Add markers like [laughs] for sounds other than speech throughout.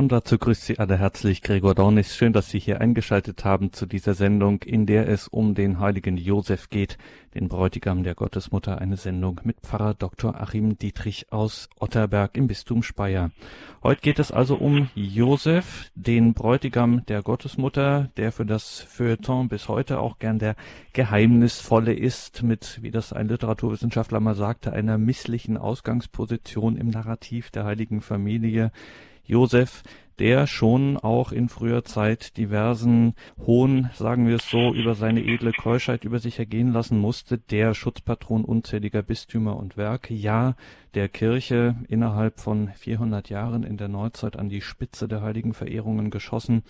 Und dazu grüßt Sie alle herzlich Gregor Dornis. Schön, dass Sie hier eingeschaltet haben zu dieser Sendung, in der es um den heiligen Josef geht, den Bräutigam der Gottesmutter, eine Sendung mit Pfarrer Dr. Achim Dietrich aus Otterberg im Bistum Speyer. Heute geht es also um Josef, den Bräutigam der Gottesmutter, der für das Feuilleton bis heute auch gern der Geheimnisvolle ist, mit, wie das ein Literaturwissenschaftler mal sagte, einer misslichen Ausgangsposition im Narrativ der heiligen Familie. Josef, der schon auch in früher Zeit diversen Hohn, sagen wir es so, über seine edle Keuschheit über sich ergehen lassen musste, der Schutzpatron unzähliger Bistümer und Werke, ja, der Kirche innerhalb von 400 Jahren in der Neuzeit an die Spitze der heiligen Verehrungen geschossen,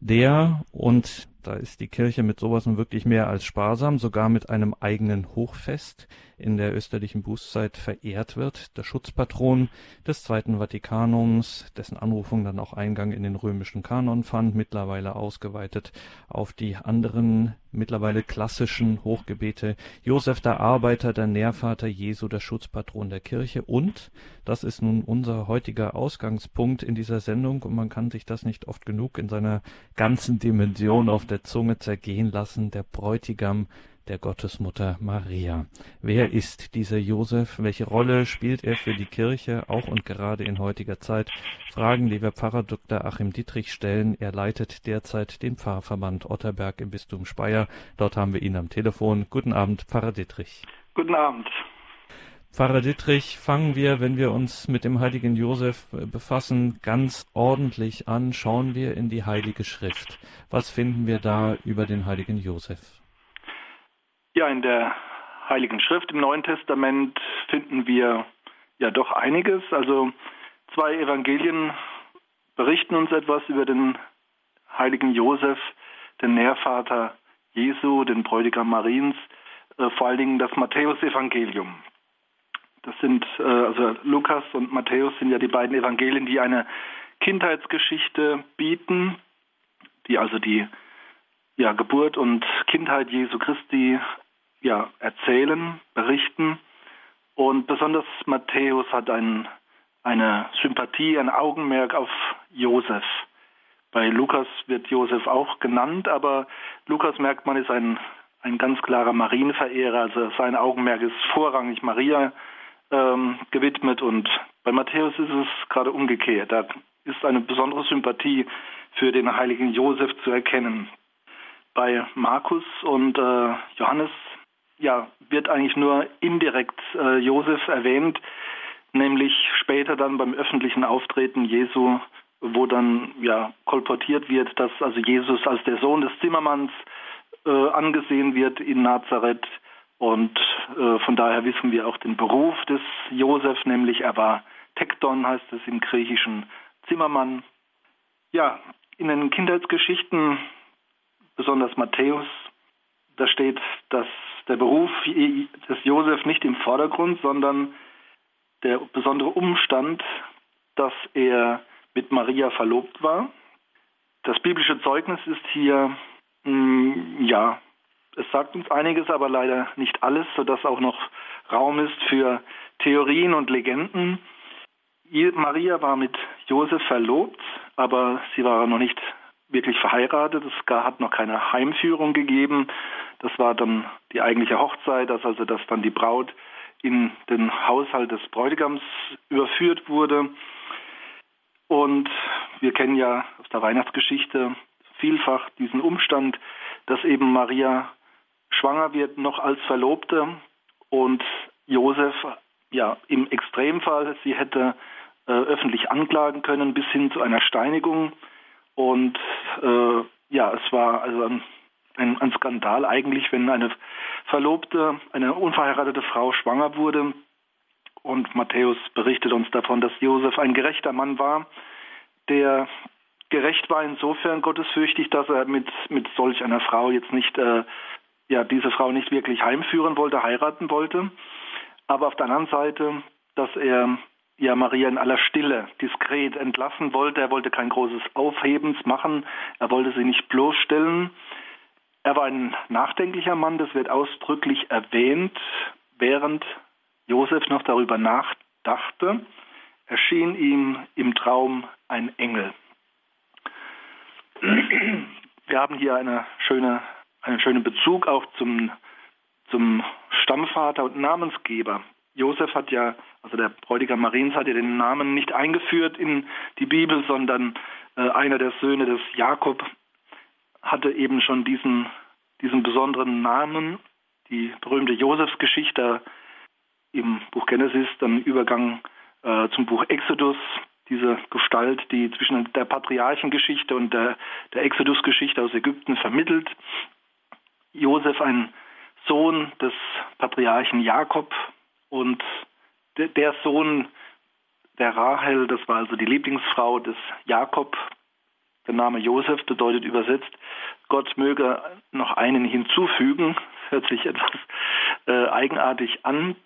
der, und da ist die Kirche mit sowas nun wirklich mehr als sparsam, sogar mit einem eigenen Hochfest in der österlichen Bußzeit verehrt wird, der Schutzpatron des Zweiten Vatikanums, dessen Anrufung dann auch Eingang in den römischen Kanon fand, mittlerweile ausgeweitet auf die anderen mittlerweile klassischen Hochgebete, Josef der Arbeiter, der Nährvater Jesu, der Schutzpatron der Kirche. Und, das ist nun unser heutiger Ausgangspunkt in dieser Sendung und man kann sich das nicht oft genug in seiner ganzen Dimension auf der Zunge zergehen lassen, der Bräutigam der Gottesmutter Maria. Wer ist dieser Josef? Welche Rolle spielt er für die Kirche, auch und gerade in heutiger Zeit? Fragen, die wir Pfarrer Dr. Achim Dietrich stellen. Er leitet derzeit den Pfarrverband Otterberg im Bistum Speyer. Dort haben wir ihn am Telefon. Guten Abend, Pfarrer Dietrich. Guten Abend. Pfarrer Dietrich, fangen wir, wenn wir uns mit dem heiligen Josef befassen, ganz ordentlich an. Schauen wir in die Heilige Schrift. Was finden wir da über den heiligen Josef? Ja, in der Heiligen Schrift im Neuen Testament finden wir ja doch einiges. Also zwei Evangelien berichten uns etwas über den heiligen Josef, den Nährvater Jesu, den Bräutigam Mariens, äh, vor allen Dingen das Matthäusevangelium. Das sind, äh, also Lukas und Matthäus sind ja die beiden Evangelien, die eine Kindheitsgeschichte bieten, die also die ja, Geburt und Kindheit Jesu Christi ja, erzählen, berichten. Und besonders Matthäus hat ein, eine Sympathie, ein Augenmerk auf Josef. Bei Lukas wird Josef auch genannt, aber Lukas merkt man ist ein, ein ganz klarer Marienverehrer, also sein Augenmerk ist vorrangig Maria ähm, gewidmet und bei Matthäus ist es gerade umgekehrt. Da ist eine besondere Sympathie für den heiligen Josef zu erkennen. Bei Markus und äh, Johannes ja, wird eigentlich nur indirekt äh, Josef erwähnt, nämlich später dann beim öffentlichen Auftreten Jesu, wo dann ja kolportiert wird, dass also Jesus als der Sohn des Zimmermanns äh, angesehen wird in Nazareth. Und äh, von daher wissen wir auch den Beruf des Josef, nämlich er war Tekton, heißt es im Griechischen Zimmermann. Ja, in den Kindheitsgeschichten, besonders Matthäus, da steht, dass der Beruf des Josef nicht im Vordergrund, sondern der besondere Umstand, dass er mit Maria verlobt war. Das biblische Zeugnis ist hier, mh, mm, ja, es sagt uns einiges, aber leider nicht alles, sodass auch noch Raum ist für Theorien und Legenden. Maria war mit Josef verlobt, aber sie war noch nicht wirklich verheiratet. Es hat noch keine Heimführung gegeben. Das war dann die eigentliche Hochzeit, dass also dass dann die Braut in den Haushalt des Bräutigams überführt wurde. Und wir kennen ja aus der Weihnachtsgeschichte vielfach diesen Umstand, dass eben Maria schwanger wird, noch als Verlobte und Josef, ja, im Extremfall, sie hätte äh, öffentlich anklagen können bis hin zu einer Steinigung. Und äh, ja, es war also ein ein, Skandal eigentlich, wenn eine Verlobte, eine unverheiratete Frau schwanger wurde. Und Matthäus berichtet uns davon, dass Josef ein gerechter Mann war, der gerecht war insofern gottesfürchtig, dass er mit, mit solch einer Frau jetzt nicht, äh, ja, diese Frau nicht wirklich heimführen wollte, heiraten wollte. Aber auf der anderen Seite, dass er ja Maria in aller Stille diskret entlassen wollte. Er wollte kein großes Aufhebens machen. Er wollte sie nicht bloßstellen. Er war ein nachdenklicher Mann, das wird ausdrücklich erwähnt, während Josef noch darüber nachdachte, erschien ihm im Traum ein Engel. wir haben hier eine schöne, einen schönen Bezug auch zum, zum Stammvater und Namensgeber. Josef hat ja, also der Bräutigam Mariens hat ja den Namen nicht eingeführt in die Bibel, sondern äh, einer der Söhne des Jakob hatte eben schon diesen, diesen besonderen Namen, die berühmte Josefsgeschichte im Buch Genesis, dann Übergang äh, zum Buch Exodus, diese Gestalt, die zwischen der Patriarchengeschichte und der, der Exodus-Geschichte aus Ägypten vermittelt. Josef, ein Sohn des Patriarchen Jakob und de, der Sohn der Rahel, das war also die Lieblingsfrau des Jakob. Der Name Josef bedeutet übersetzt, Gott möge noch einen hinzufügen. [laughs] Hört sich etwas äh, eigenartig an.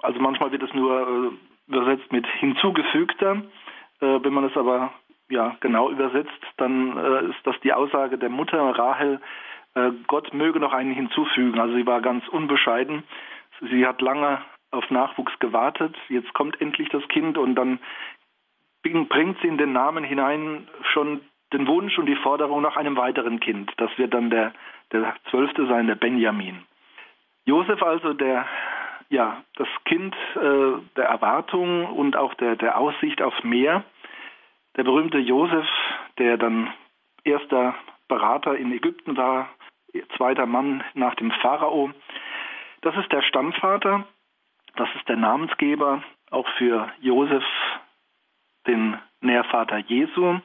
Also manchmal wird es nur äh, übersetzt mit hinzugefügter. Äh, wenn man es aber ja, genau übersetzt, dann äh, ist das die Aussage der Mutter Rahel, Gott möge noch einen hinzufügen. Also sie war ganz unbescheiden. Sie hat lange auf Nachwuchs gewartet. Jetzt kommt endlich das Kind und dann bringt sie in den Namen hinein schon den Wunsch und die Forderung nach einem weiteren Kind. Das wird dann der, der Zwölfte sein, der Benjamin. Josef also, der ja, das Kind äh, der Erwartung und auch der, der Aussicht auf mehr. Der berühmte Josef, der dann erster Berater in Ägypten war, zweiter Mann nach dem Pharao. Das ist der Stammvater, das ist der Namensgeber auch für Josef, den Nährvater Jesu,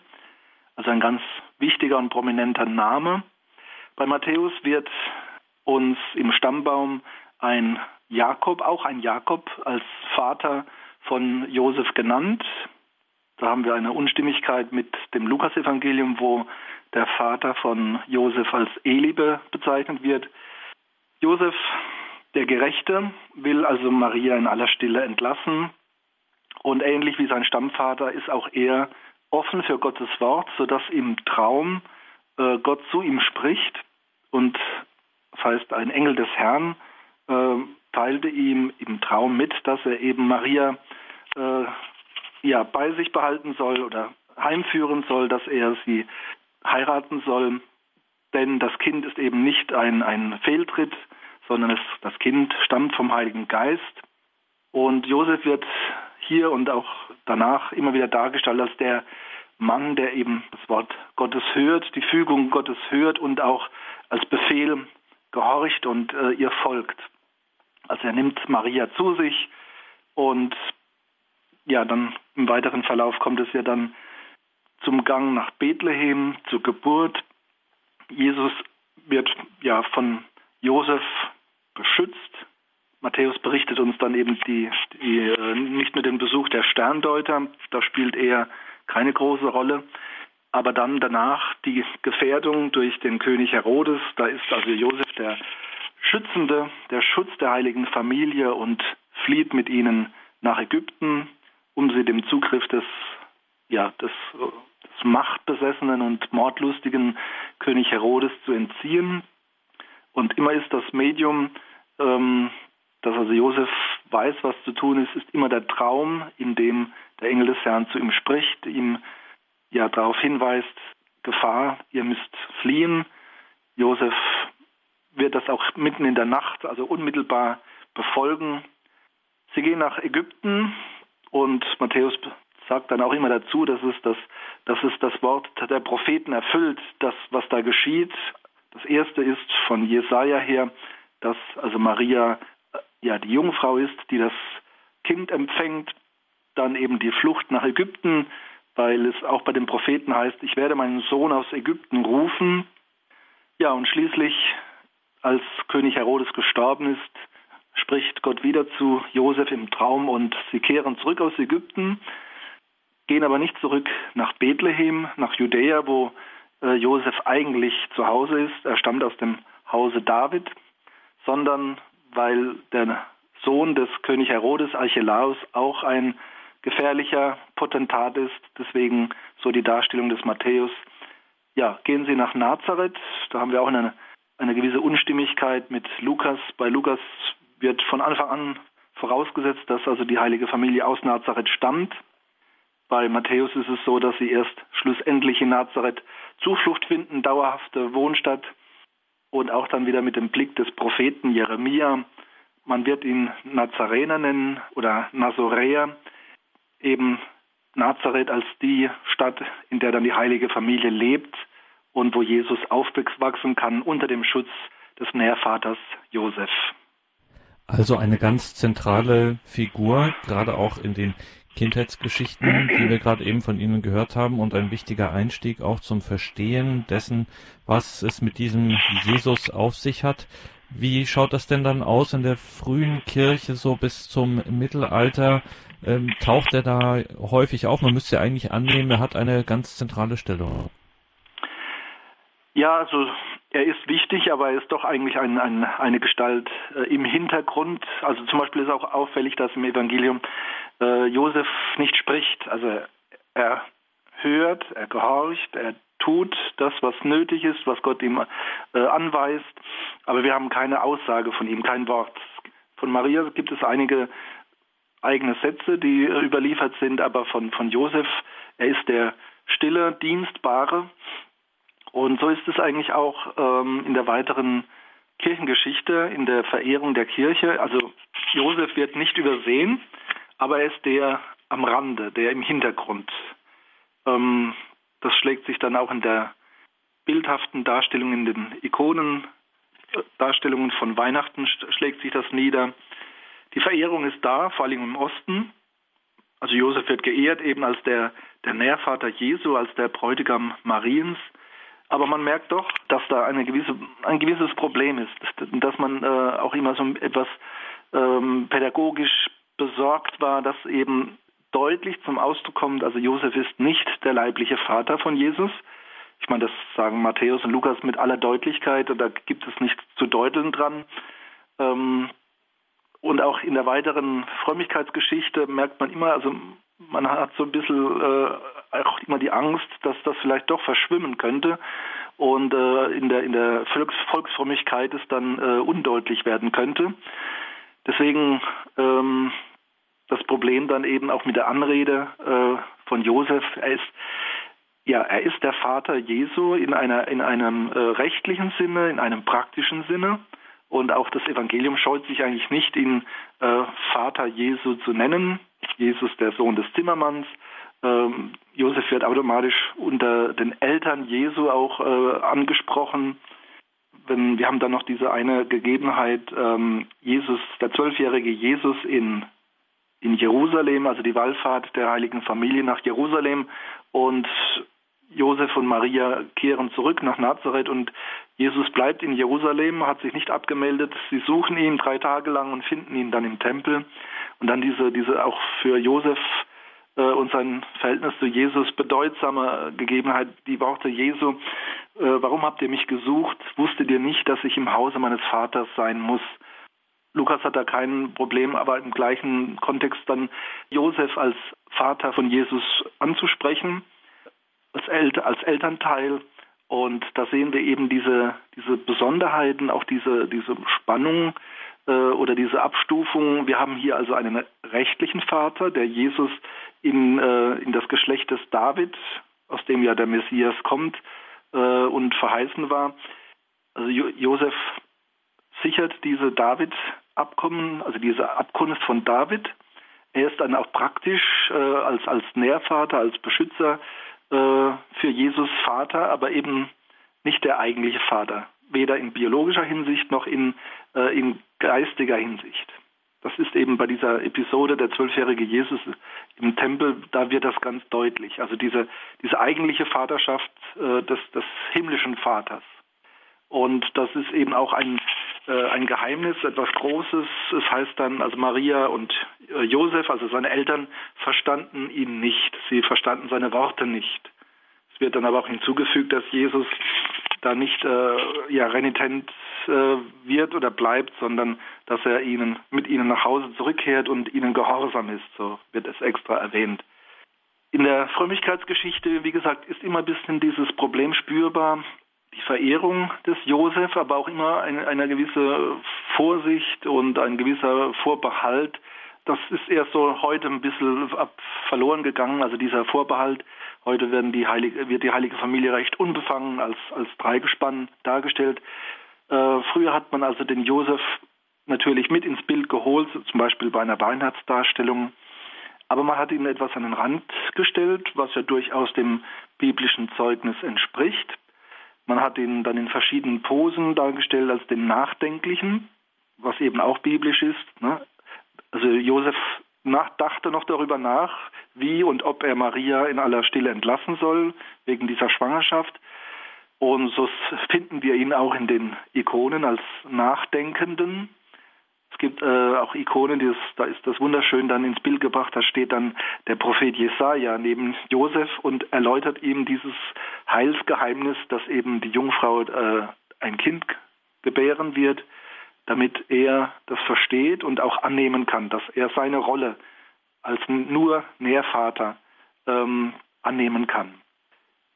also ein ganz wichtiger und prominenter Name. Bei Matthäus wird uns im Stammbaum ein Jakob, auch ein Jakob als Vater von Josef genannt. Da haben wir eine Unstimmigkeit mit dem Lukasevangelium, wo der Vater von Josef als Elibe bezeichnet wird. Josef, der Gerechte, will also Maria in aller Stille entlassen. Und ähnlich wie sein Stammvater ist auch er offen für Gottes Wort, sodass im Traum äh, Gott zu ihm spricht. Und das heißt, ein Engel des Herrn äh, teilte ihm im Traum mit, dass er eben Maria äh, ja, bei sich behalten soll oder heimführen soll, dass er sie heiraten soll. Denn das Kind ist eben nicht ein, ein Fehltritt, sondern es, das Kind stammt vom Heiligen Geist. Und Josef wird hier und auch danach immer wieder dargestellt als der Mann, der eben das Wort Gottes hört, die Fügung Gottes hört und auch als Befehl gehorcht und äh, ihr folgt. Also er nimmt Maria zu sich und ja, dann im weiteren Verlauf kommt es ja dann zum Gang nach Bethlehem, zur Geburt. Jesus wird ja von Josef beschützt. Matthäus berichtet uns dann eben die, die, äh, nicht nur den Besuch der Sterndeuter, da spielt er keine große Rolle, aber dann danach die Gefährdung durch den König Herodes, da ist also Josef der Schützende, der Schutz der heiligen Familie und flieht mit ihnen nach Ägypten, um sie dem Zugriff des, ja, des, des machtbesessenen und mordlustigen König Herodes zu entziehen. Und immer ist das Medium, ähm, dass also Josef weiß, was zu tun ist, ist immer der Traum, in dem der Engel des Herrn zu ihm spricht, ihm ja darauf hinweist, Gefahr, ihr müsst fliehen. Josef wird das auch mitten in der Nacht, also unmittelbar befolgen. Sie gehen nach Ägypten und Matthäus sagt dann auch immer dazu, dass es das, dass es das Wort der Propheten erfüllt, das, was da geschieht. Das erste ist von Jesaja her, dass also Maria äh, ja die Jungfrau ist, die das Kind empfängt. Dann eben die Flucht nach Ägypten, weil es auch bei den Propheten heißt, ich werde meinen Sohn aus Ägypten rufen. Ja, und schließlich als König Herodes gestorben ist, spricht Gott wieder zu Josef im Traum und sie kehren zurück aus Ägypten, gehen aber nicht zurück nach Bethlehem, nach Judäa, wo äh, Josef eigentlich zu Hause ist. Er stammt aus dem Hause David, sondern weil der Sohn des König Herodes, Archelaus, auch ein gefährlicher Potentat ist. Deswegen so die Darstellung des Matthäus. Ja, gehen Sie nach Nazareth. Da haben wir auch eine eine gewisse Unstimmigkeit mit Lukas. Bei Lukas wird von Anfang an vorausgesetzt, dass also die heilige Familie aus Nazareth stammt. Bei Matthäus ist es so, dass sie erst schlussendlich in Nazareth Zuflucht finden, dauerhafte Wohnstadt und auch dann wieder mit dem Blick des Propheten Jeremia. Man wird ihn Nazarener nennen oder Nazoräer, eben Nazareth als die Stadt, in der dann die heilige Familie lebt und wo Jesus aufwachsen kann unter dem Schutz des Nährvaters Josef. Also eine ganz zentrale Figur, gerade auch in den Kindheitsgeschichten, die wir gerade eben von Ihnen gehört haben und ein wichtiger Einstieg auch zum Verstehen dessen, was es mit diesem Jesus auf sich hat. Wie schaut das denn dann aus in der frühen Kirche so bis zum Mittelalter? Ähm, taucht er da häufig auf? Man müsste eigentlich annehmen, er hat eine ganz zentrale Stellung. Ja, also er ist wichtig, aber er ist doch eigentlich ein, ein, eine Gestalt äh, im Hintergrund. Also zum Beispiel ist auch auffällig, dass im Evangelium äh, Josef nicht spricht. Also er hört, er gehorcht, er tut das, was nötig ist, was Gott ihm äh, anweist. Aber wir haben keine Aussage von ihm, kein Wort. Von Maria gibt es einige eigene Sätze, die äh, überliefert sind, aber von, von Josef, er ist der stille, dienstbare. Und so ist es eigentlich auch ähm, in der weiteren Kirchengeschichte, in der Verehrung der Kirche. Also Josef wird nicht übersehen, aber er ist der am Rande, der im Hintergrund. Ähm, das schlägt sich dann auch in der bildhaften Darstellung, in den Ikonen, äh, Darstellungen von Weihnachten schlägt sich das nieder. Die Verehrung ist da, vor allem im Osten. Also Josef wird geehrt eben als der, der Nährvater Jesu, als der Bräutigam Mariens. Aber man merkt doch, dass da gewisse, ein gewisses Problem ist, dass man äh, auch immer so etwas ähm, pädagogisch besorgt war, dass eben deutlich zum Ausdruck kommt, also Josef ist nicht der leibliche Vater von Jesus. Ich meine, das sagen Matthäus und Lukas mit aller Deutlichkeit und da gibt es nichts zu deuteln dran. Ähm, und auch in der weiteren Frömmigkeitsgeschichte merkt man immer, also man hat so ein bisschen äh, auch immer die Angst, dass das vielleicht doch verschwimmen könnte und äh, in der in der Volks Volksfrömmigkeit es dann äh, undeutlich werden könnte. Deswegen ähm, das Problem dann eben auch mit der Anrede äh, von Josef. Er ist ja, er ist der Vater Jesu in einer in einem äh, rechtlichen Sinne, in einem praktischen Sinne. Und auch das Evangelium scheut sich eigentlich nicht, ihn äh, Vater Jesu zu nennen. Jesus, der Sohn des Zimmermanns. Ähm, Josef wird automatisch unter den Eltern Jesu auch äh, angesprochen. Wir haben dann noch diese eine Gegebenheit, ähm, Jesus, der zwölfjährige Jesus in, in Jerusalem, also die Wallfahrt der heiligen Familie nach Jerusalem. Und Josef und Maria kehren zurück nach Nazareth und Jesus bleibt in Jerusalem, hat sich nicht abgemeldet. Sie suchen ihn drei Tage lang und finden ihn dann im Tempel. Und dann diese, diese auch für Josef äh, und sein Verhältnis zu Jesus bedeutsame Gegebenheit, die Worte Jesu. Äh, warum habt ihr mich gesucht? Wusstet ihr nicht, dass ich im Hause meines Vaters sein muss? Lukas hat da kein Problem, aber im gleichen Kontext dann Josef als Vater von Jesus anzusprechen als, El als Elternteil. Und da sehen wir eben diese, diese Besonderheiten, auch diese, diese Spannung äh, oder diese Abstufung. Wir haben hier also einen rechtlichen Vater, der Jesus in, äh, in das Geschlecht des David, aus dem ja der Messias kommt äh, und verheißen war. Also jo Josef sichert diese David-Abkommen, also diese Abkunft von David. Er ist dann auch praktisch äh, als, als Nährvater, als Beschützer äh, für Jesus Vater, aber eben nicht der eigentliche Vater, weder in biologischer Hinsicht noch in, äh, in geistiger Hinsicht. Das ist eben bei dieser Episode der zwölfjährige Jesus im Tempel, da wird das ganz deutlich. Also diese, diese eigentliche Vaterschaft äh, des, des himmlischen Vaters. Und das ist eben auch ein, ein Geheimnis, etwas Großes. Es heißt dann, also Maria und äh, Josef, also seine Eltern, verstanden ihn nicht. Sie verstanden seine Worte nicht. Es wird dann aber auch hinzugefügt, dass Jesus da nicht äh, ja, renitent äh, wird oder bleibt, sondern dass er ihnen mit ihnen nach Hause zurückkehrt und ihnen gehorsam ist. So wird es extra erwähnt. In der Frömmigkeitsgeschichte, wie gesagt, ist immer ein bisschen dieses Problem spürbar, die Verehrung des Josef, aber auch immer eine, eine gewisse Vorsicht und ein gewisser Vorbehalt, das ist erst so heute ein bisschen verloren gegangen, also dieser Vorbehalt. Heute werden die Heilige, wird die heilige Familie recht unbefangen als, als Dreigespann dargestellt. Äh, früher hat man also den Josef natürlich mit ins Bild geholt, zum Beispiel bei einer Weihnachtsdarstellung. Aber man hat ihn etwas an den Rand gestellt, was ja durchaus dem biblischen Zeugnis entspricht. Man hat ihn dann in verschiedenen Posen dargestellt als den Nachdenklichen, was eben auch biblisch ist. Ne? Also Josef dachte noch darüber nach, wie und ob er Maria in aller Stille entlassen soll, wegen dieser Schwangerschaft. Und so finden wir ihn auch in den Ikonen als Nachdenkenden. Es gibt äh, auch Ikonen, die ist, da ist das wunderschön dann ins Bild gebracht. Da steht dann der Prophet Jesaja neben Josef und erläutert ihm dieses Heilsgeheimnis, dass eben die Jungfrau äh, ein Kind gebären wird, damit er das versteht und auch annehmen kann, dass er seine Rolle als nur Nährvater ähm, annehmen kann.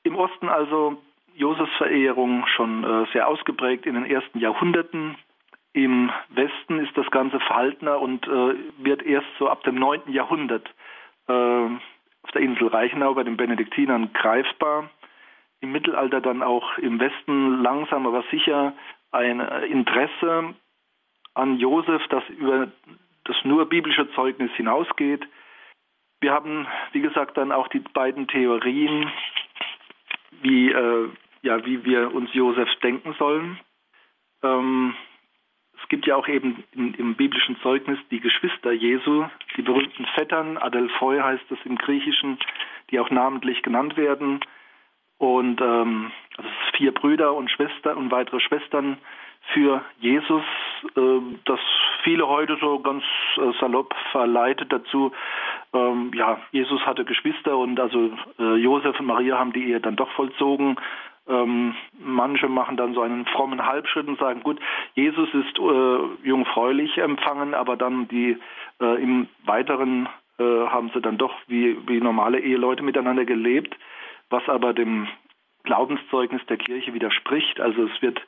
Im Osten also Josefs Verehrung schon äh, sehr ausgeprägt in den ersten Jahrhunderten. Im Westen ist das Ganze verhaltener und äh, wird erst so ab dem 9. Jahrhundert äh, auf der Insel Reichenau bei den Benediktinern greifbar. Im Mittelalter dann auch im Westen langsam aber sicher ein Interesse an Josef, das über das nur biblische Zeugnis hinausgeht. Wir haben, wie gesagt, dann auch die beiden Theorien, wie, äh, ja, wie wir uns Josef denken sollen. Ähm, es gibt ja auch eben im, im, biblischen Zeugnis die Geschwister Jesu, die berühmten Vettern, Adelphoi heißt es im Griechischen, die auch namentlich genannt werden. Und ähm, also vier Brüder und Schwestern und weitere Schwestern für Jesus, äh, das viele heute so ganz äh, salopp verleitet dazu, ähm, ja, Jesus hatte Geschwister und also äh, Josef und Maria haben die Ehe dann doch vollzogen. Ähm, manche machen dann so einen frommen Halbschritt und sagen, gut, Jesus ist äh, jungfräulich empfangen, aber dann die äh, im Weiteren äh, haben sie dann doch wie, wie normale Eheleute miteinander gelebt, was aber dem Glaubenszeugnis der Kirche widerspricht. Also es wird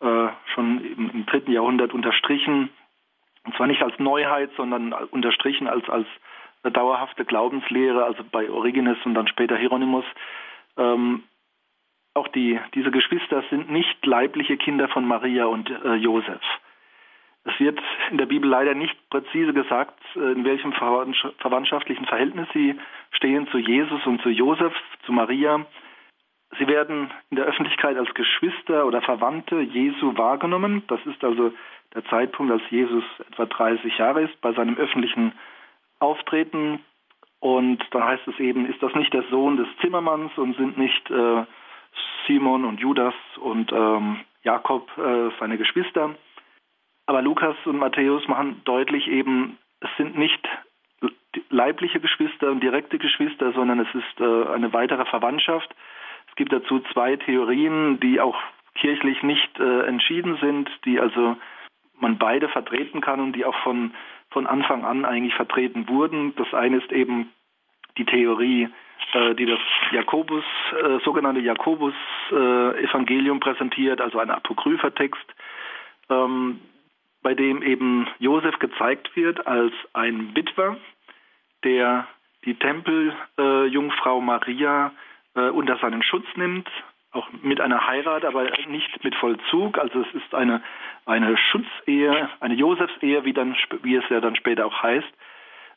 äh, schon im, im, dritten Jahrhundert unterstrichen, und zwar nicht als Neuheit, sondern unterstrichen als, als dauerhafte Glaubenslehre, also bei Origenes und dann später Hieronymus. Ähm, auch die, diese Geschwister sind nicht leibliche Kinder von Maria und äh, Josef. Es wird in der Bibel leider nicht präzise gesagt, äh, in welchem verwandtschaftlichen Verhältnis sie stehen zu Jesus und zu Josef, zu Maria. Sie werden in der Öffentlichkeit als Geschwister oder Verwandte Jesu wahrgenommen. Das ist also der Zeitpunkt, als Jesus etwa 30 Jahre ist, bei seinem öffentlichen Auftreten. Und dann heißt es eben, ist das nicht der Sohn des Zimmermanns und sind nicht äh, Simon und Judas und ähm, Jakob äh, seine Geschwister. Aber Lukas und Matthäus machen deutlich eben, es sind nicht leibliche Geschwister und direkte Geschwister, sondern es ist äh, eine weitere Verwandtschaft gibt dazu zwei Theorien, die auch kirchlich nicht äh, entschieden sind, die also man beide vertreten kann und die auch von, von Anfang an eigentlich vertreten wurden. Das eine ist eben die Theorie, die das Jakobus, äh, sogenannte Jakobus-Evangelium äh, präsentiert, also ein apokrypher Text, ähm, bei dem eben Josef gezeigt wird als ein Witwer, der die Tempeljungfrau Maria äh, unter seinen Schutz nimmt, auch mit einer Heirat, aber nicht mit Vollzug. Also es ist eine, eine Schutzehe, eine Josefsehe, wie, dann, wie es ja dann später auch heißt.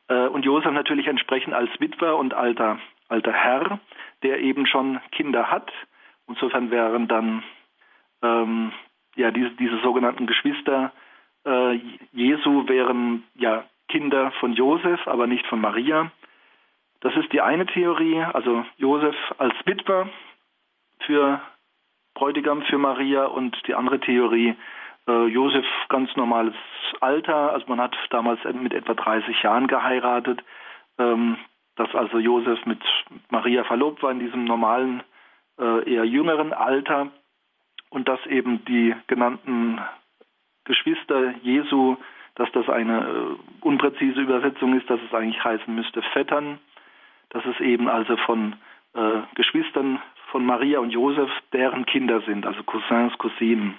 Äh, und Josef natürlich entsprechend als Witwer und alter, alter Herr, der eben schon Kinder hat. Insofern wären dann ähm, ja diese, diese sogenannten Geschwister äh, Jesu wären ja Kinder von Josef, aber nicht von Maria. Das ist die eine Theorie, also Josef als Witwer für Bräutigam für Maria und die andere Theorie, äh, Josef ganz normales Alter, also man hat damals mit etwa 30 Jahren geheiratet, ähm, dass also Josef mit Maria verlobt war in diesem normalen, äh, eher jüngeren Alter und dass eben die genannten Geschwister Jesu, dass das eine äh, unpräzise Übersetzung ist, dass es eigentlich heißen müsste Vettern dass es eben also von äh, Geschwistern von Maria und Josef, deren Kinder sind, also Cousins, Cousinen.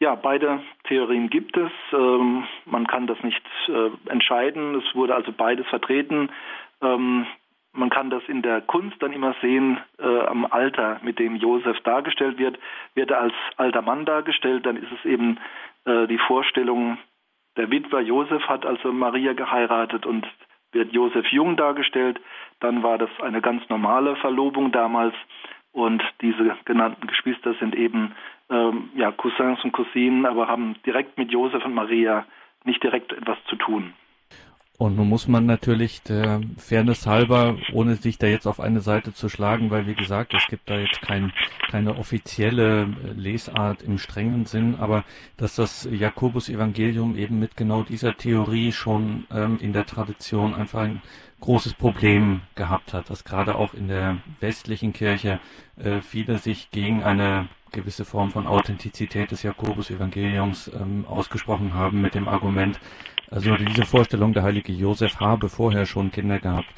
Ja, beide Theorien gibt es. Ähm, man kann das nicht äh, entscheiden. Es wurde also beides vertreten. Ähm, man kann das in der Kunst dann immer sehen, äh, am Alter, mit dem Josef dargestellt wird. Wird er als alter Mann dargestellt, dann ist es eben äh, die Vorstellung, der Witwer Josef hat also Maria geheiratet und wird Josef jung dargestellt. Dann war das eine ganz normale Verlobung damals. Und diese genannten Geschwister sind eben ähm, ja, Cousins und Cousinen, aber haben direkt mit Josef und Maria nicht direkt etwas zu tun. Und nun muss man natürlich der Fairness halber, ohne sich da jetzt auf eine Seite zu schlagen, weil wie gesagt, es gibt da jetzt kein, keine offizielle Lesart im strengen Sinn, aber dass das Jakobus-Evangelium eben mit genau dieser Theorie schon ähm, in der Tradition einfach ein großes Problem gehabt hat, dass gerade auch in der westlichen Kirche äh, viele sich gegen eine gewisse Form von Authentizität des Jakobus-Evangeliums ähm, ausgesprochen haben mit dem Argument, also diese Vorstellung, der heilige Josef habe vorher schon Kinder gehabt,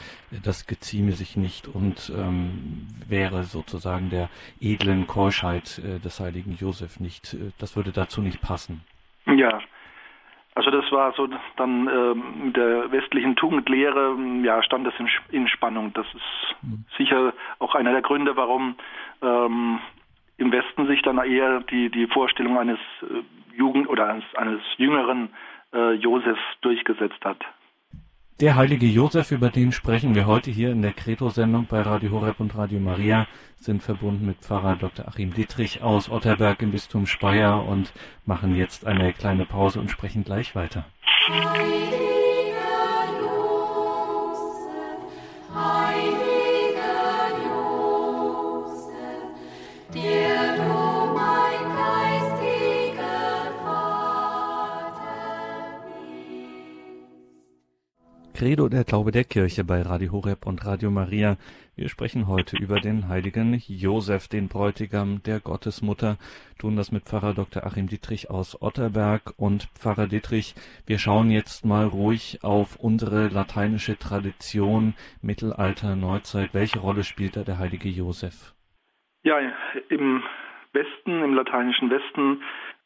das gezieme sich nicht und ähm, wäre sozusagen der edlen Keuschheit äh, des heiligen Josef nicht, äh, das würde dazu nicht passen. Ja, also das war so dann ähm, mit der westlichen Tugendlehre, ja, stand das in, in Spannung. Das ist mhm. sicher auch einer der Gründe, warum ähm, im Westen sich dann eher die, die Vorstellung eines äh, Jugend- oder eines, eines jüngeren äh, Josef durchgesetzt hat. Der heilige Josef, über den sprechen wir heute hier in der Credo-Sendung bei Radio Horeb und Radio Maria, sind verbunden mit Pfarrer Dr. Achim Dietrich aus Otterberg im Bistum Speyer und machen jetzt eine kleine Pause und sprechen gleich weiter. Credo, der Glaube der Kirche bei Radio Horeb und Radio Maria. Wir sprechen heute über den heiligen Josef, den Bräutigam der Gottesmutter, tun das mit Pfarrer Dr. Achim Dietrich aus Otterberg und Pfarrer Dietrich. Wir schauen jetzt mal ruhig auf unsere lateinische Tradition, Mittelalter, Neuzeit. Welche Rolle spielt da der heilige Josef? Ja, im Westen, im lateinischen Westen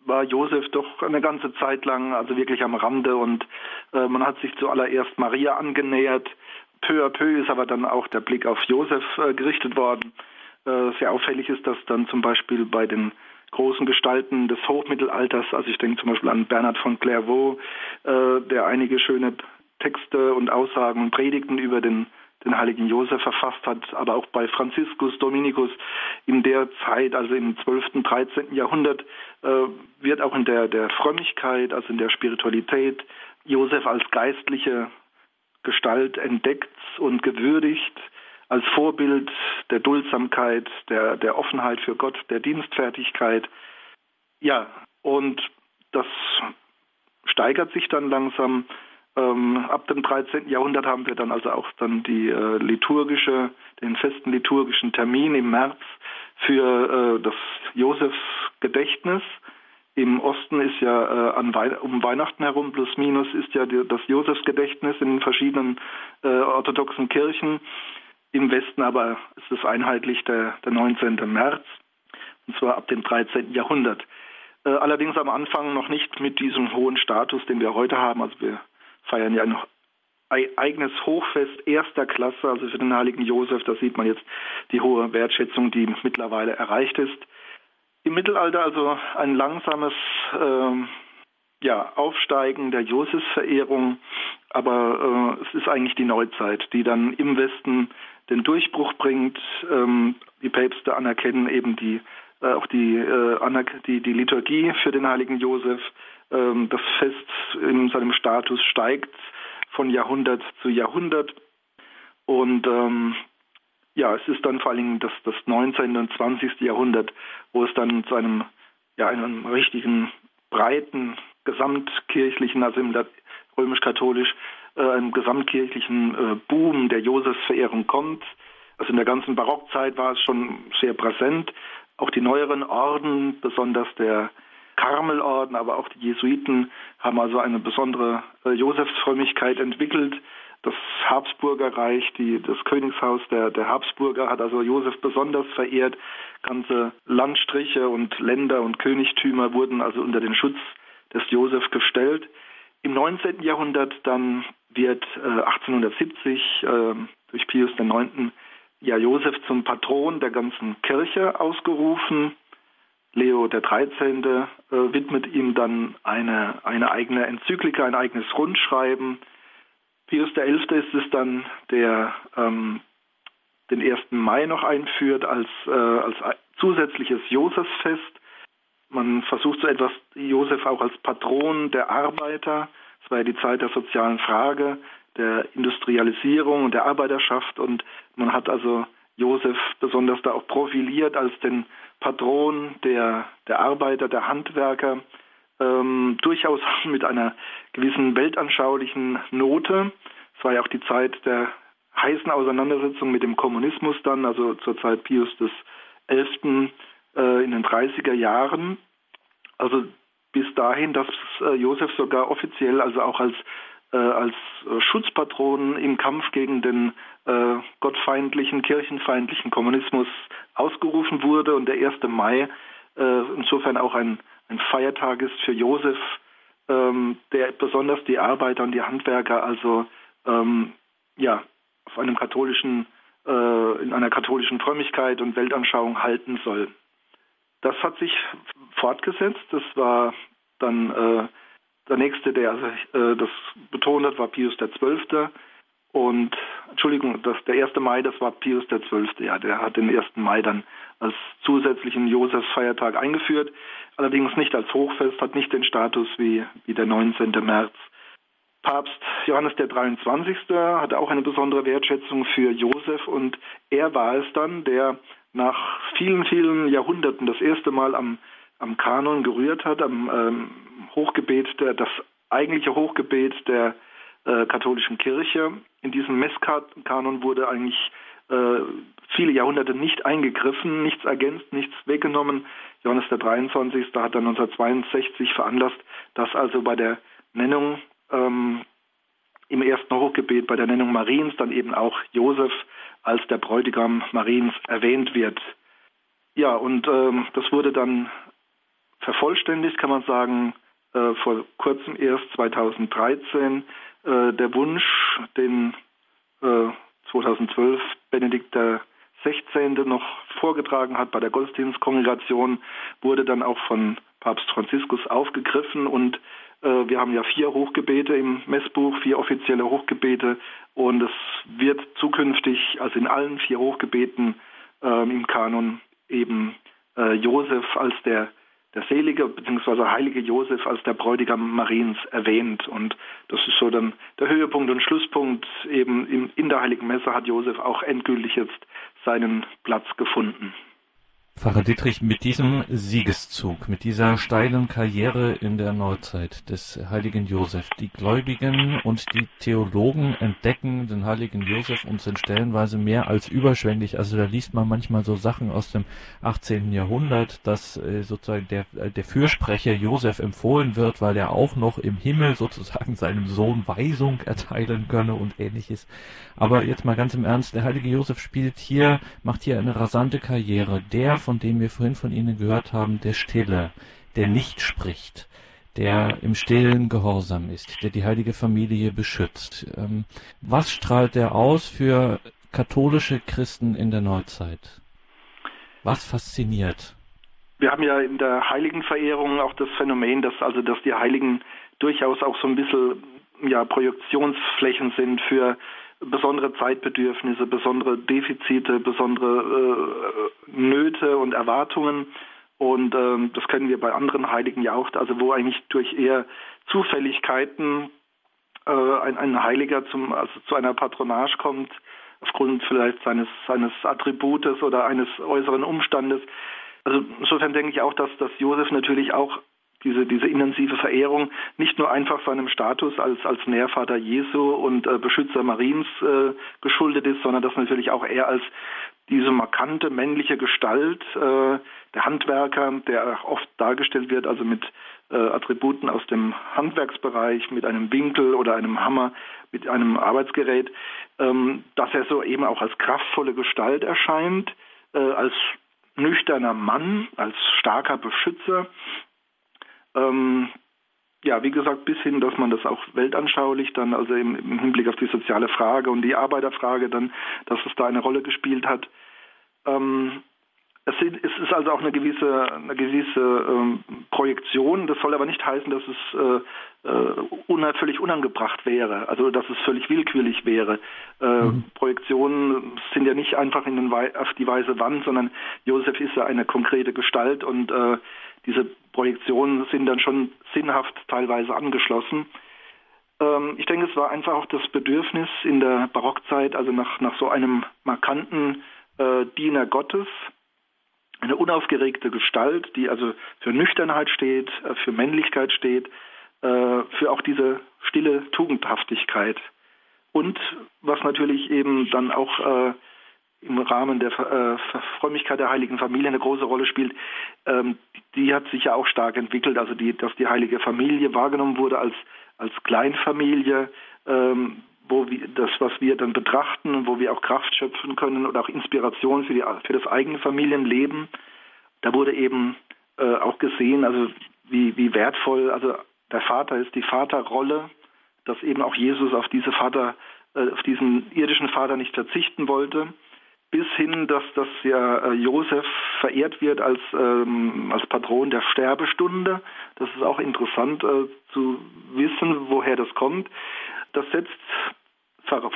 war Josef doch eine ganze Zeit lang also wirklich am Rande und äh, man hat sich zuallererst Maria angenähert. Peu à peu ist aber dann auch der Blick auf Josef äh, gerichtet worden. Äh, sehr auffällig ist das dann zum Beispiel bei den großen Gestalten des Hochmittelalters, also ich denke zum Beispiel an Bernhard von Clairvaux, äh, der einige schöne Texte und Aussagen und Predigten über den den heiligen Josef verfasst hat, aber auch bei Franziskus Dominikus in der Zeit, also im 12., 13. Jahrhundert, äh, wird auch in der, der Frömmigkeit, also in der Spiritualität, Josef als geistliche Gestalt entdeckt und gewürdigt, als Vorbild der Duldsamkeit, der, der Offenheit für Gott, der Dienstfertigkeit. Ja, und das steigert sich dann langsam ähm, ab dem 13. Jahrhundert haben wir dann also auch dann die äh, liturgische, den festen liturgischen Termin im März für äh, das Josefsgedächtnis. Im Osten ist ja äh, Wei um Weihnachten herum plus minus ist ja die, das Josefsgedächtnis in verschiedenen äh, orthodoxen Kirchen. Im Westen aber ist es einheitlich der, der 19. März und zwar ab dem 13. Jahrhundert. Äh, allerdings am Anfang noch nicht mit diesem hohen Status, den wir heute haben. Also wir feiern ja ein eigenes Hochfest erster Klasse, also für den heiligen Josef. Da sieht man jetzt die hohe Wertschätzung, die mittlerweile erreicht ist. Im Mittelalter also ein langsames ähm, ja, Aufsteigen der Josefsverehrung, aber äh, es ist eigentlich die Neuzeit, die dann im Westen den Durchbruch bringt. Ähm, die Päpste anerkennen eben die äh, auch die, äh, die, die Liturgie für den heiligen Josef das Fest in seinem Status steigt von Jahrhundert zu Jahrhundert. Und ähm, ja, es ist dann vor allem das, das 19. und 20. Jahrhundert, wo es dann zu einem, ja, einem richtigen breiten gesamtkirchlichen, also im römisch-katholisch, äh, einem gesamtkirchlichen äh, Boom der Josefsverehrung kommt. Also in der ganzen Barockzeit war es schon sehr präsent. Auch die neueren Orden, besonders der Karmelorden, aber auch die Jesuiten haben also eine besondere äh, Josefsfrömmigkeit entwickelt. Das Habsburger Reich, die, das Königshaus der, der Habsburger hat also Josef besonders verehrt. Ganze Landstriche und Länder und Königtümer wurden also unter den Schutz des Josef gestellt. Im 19. Jahrhundert dann wird äh, 1870 äh, durch Pius IX. ja Josef zum Patron der ganzen Kirche ausgerufen. Leo XIII. Äh, widmet ihm dann eine, eine eigene Enzyklika, ein eigenes Rundschreiben. Pius XI. ist es dann, der ähm, den 1. Mai noch einführt als, äh, als zusätzliches Josefsfest. Man versucht so etwas Josef auch als Patron der Arbeiter. Es war ja die Zeit der sozialen Frage, der Industrialisierung und der Arbeiterschaft und man hat also Josef besonders da auch profiliert als den Patron der, der Arbeiter, der Handwerker, ähm, durchaus [laughs] mit einer gewissen weltanschaulichen Note. Es war ja auch die Zeit der heißen Auseinandersetzung mit dem Kommunismus dann, also zur Zeit Pius XI. Äh, in den 30er Jahren. Also bis dahin, dass äh, Josef sogar offiziell, also auch als äh, als Schutzpatron im Kampf gegen den äh, gottfeindlichen, kirchenfeindlichen Kommunismus ausgerufen wurde und der 1. Mai äh, insofern auch ein, ein Feiertag ist für Josef, ähm, der besonders die Arbeiter und die Handwerker also ähm, ja auf einem katholischen äh, in einer katholischen Frömmigkeit und Weltanschauung halten soll. Das hat sich fortgesetzt. Das war dann äh, der nächste, der äh, das betont hat, war Pius XII. Und Entschuldigung, das, der 1. Mai, das war Pius XII. Ja, der hat den 1. Mai dann als zusätzlichen Josefsfeiertag eingeführt. Allerdings nicht als Hochfest, hat nicht den Status wie, wie der 19. März. Papst Johannes der 23. hatte auch eine besondere Wertschätzung für Josef und er war es dann, der nach vielen, vielen Jahrhunderten das erste Mal am, am Kanon gerührt hat, am ähm, Hochgebet, der, das eigentliche Hochgebet der äh, katholischen Kirche. In diesem Messkanon wurde eigentlich äh, viele Jahrhunderte nicht eingegriffen, nichts ergänzt, nichts weggenommen. Johannes der 23. hat dann 1962 veranlasst, dass also bei der Nennung ähm, im ersten Hochgebet, bei der Nennung Mariens, dann eben auch Josef als der Bräutigam Mariens erwähnt wird. Ja, und ähm, das wurde dann vervollständigt, kann man sagen, äh, vor kurzem erst 2013 äh, der Wunsch, den äh, 2012 Benedikt 16. noch vorgetragen hat bei der Gottesdienstkongregation, wurde dann auch von Papst Franziskus aufgegriffen und äh, wir haben ja vier Hochgebete im Messbuch, vier offizielle Hochgebete und es wird zukünftig, also in allen vier Hochgebeten äh, im Kanon eben äh, Josef als der der selige bzw. heilige Josef als der Bräutigam Mariens erwähnt. Und das ist so dann der Höhepunkt und Schlusspunkt. Eben in der Heiligen Messe hat Josef auch endgültig jetzt seinen Platz gefunden. Pfarrer Dietrich, mit diesem Siegeszug, mit dieser steilen Karriere in der Neuzeit des heiligen Josef, die Gläubigen und die Theologen entdecken den heiligen Josef und sind stellenweise mehr als überschwänglich. Also da liest man manchmal so Sachen aus dem 18. Jahrhundert, dass äh, sozusagen der, äh, der Fürsprecher Josef empfohlen wird, weil er auch noch im Himmel sozusagen seinem Sohn Weisung erteilen könne und ähnliches. Aber jetzt mal ganz im Ernst, der heilige Josef spielt hier, macht hier eine rasante Karriere. Der von dem wir vorhin von Ihnen gehört haben, der Stille, der nicht spricht, der im stillen Gehorsam ist, der die heilige Familie beschützt. Ähm, was strahlt er aus für katholische Christen in der Neuzeit? Was fasziniert? Wir haben ja in der Heiligenverehrung auch das Phänomen, dass also dass die Heiligen durchaus auch so ein bisschen ja, Projektionsflächen sind für besondere Zeitbedürfnisse, besondere Defizite, besondere äh, Nöte und Erwartungen. Und ähm, das kennen wir bei anderen Heiligen ja auch, also wo eigentlich durch eher Zufälligkeiten äh, ein, ein Heiliger zum, also zu einer Patronage kommt, aufgrund vielleicht seines, seines Attributes oder eines äußeren Umstandes. Also insofern denke ich auch, dass, dass Josef natürlich auch diese, diese intensive Verehrung nicht nur einfach seinem Status als, als Nährvater Jesu und äh, Beschützer Mariens äh, geschuldet ist, sondern dass natürlich auch er als diese markante männliche Gestalt, äh, der Handwerker, der oft dargestellt wird, also mit äh, Attributen aus dem Handwerksbereich, mit einem Winkel oder einem Hammer, mit einem Arbeitsgerät, ähm, dass er so eben auch als kraftvolle Gestalt erscheint, äh, als nüchterner Mann, als starker Beschützer. Ähm, ja, wie gesagt, bis hin, dass man das auch weltanschaulich dann, also im, im, Hinblick auf die soziale Frage und die Arbeiterfrage dann, dass es da eine Rolle gespielt hat. Ähm, es, ist also auch eine gewisse, eine gewisse ähm, Projektion. Das soll aber nicht heißen, dass es äh, äh, un völlig unangebracht wäre, also dass es völlig willkürlich wäre. Äh, mhm. Projektionen sind ja nicht einfach in den auf die weiße Wand, sondern Josef ist ja eine konkrete Gestalt und äh, diese Projektionen sind dann schon sinnhaft teilweise angeschlossen. Ähm, ich denke, es war einfach auch das Bedürfnis in der Barockzeit, also nach, nach so einem markanten äh, Diener Gottes, eine unaufgeregte Gestalt, die also für Nüchternheit steht, äh, für Männlichkeit steht, äh, für auch diese stille Tugendhaftigkeit. Und was natürlich eben dann auch äh, im Rahmen der äh, Frömmigkeit der Heiligen Familie eine große Rolle spielt, ähm, die hat sich ja auch stark entwickelt. Also die, dass die Heilige Familie wahrgenommen wurde als, als Kleinfamilie, ähm, wo wir, das, was wir dann betrachten, wo wir auch Kraft schöpfen können oder auch Inspiration für, die, für das eigene Familienleben. Da wurde eben äh, auch gesehen, also wie, wie wertvoll, also der Vater ist die Vaterrolle, dass eben auch Jesus auf diese Vater, äh, auf diesen irdischen Vater nicht verzichten wollte bis hin, dass das ja äh, Josef verehrt wird als, ähm, als Patron der Sterbestunde. Das ist auch interessant äh, zu wissen, woher das kommt. Das setzt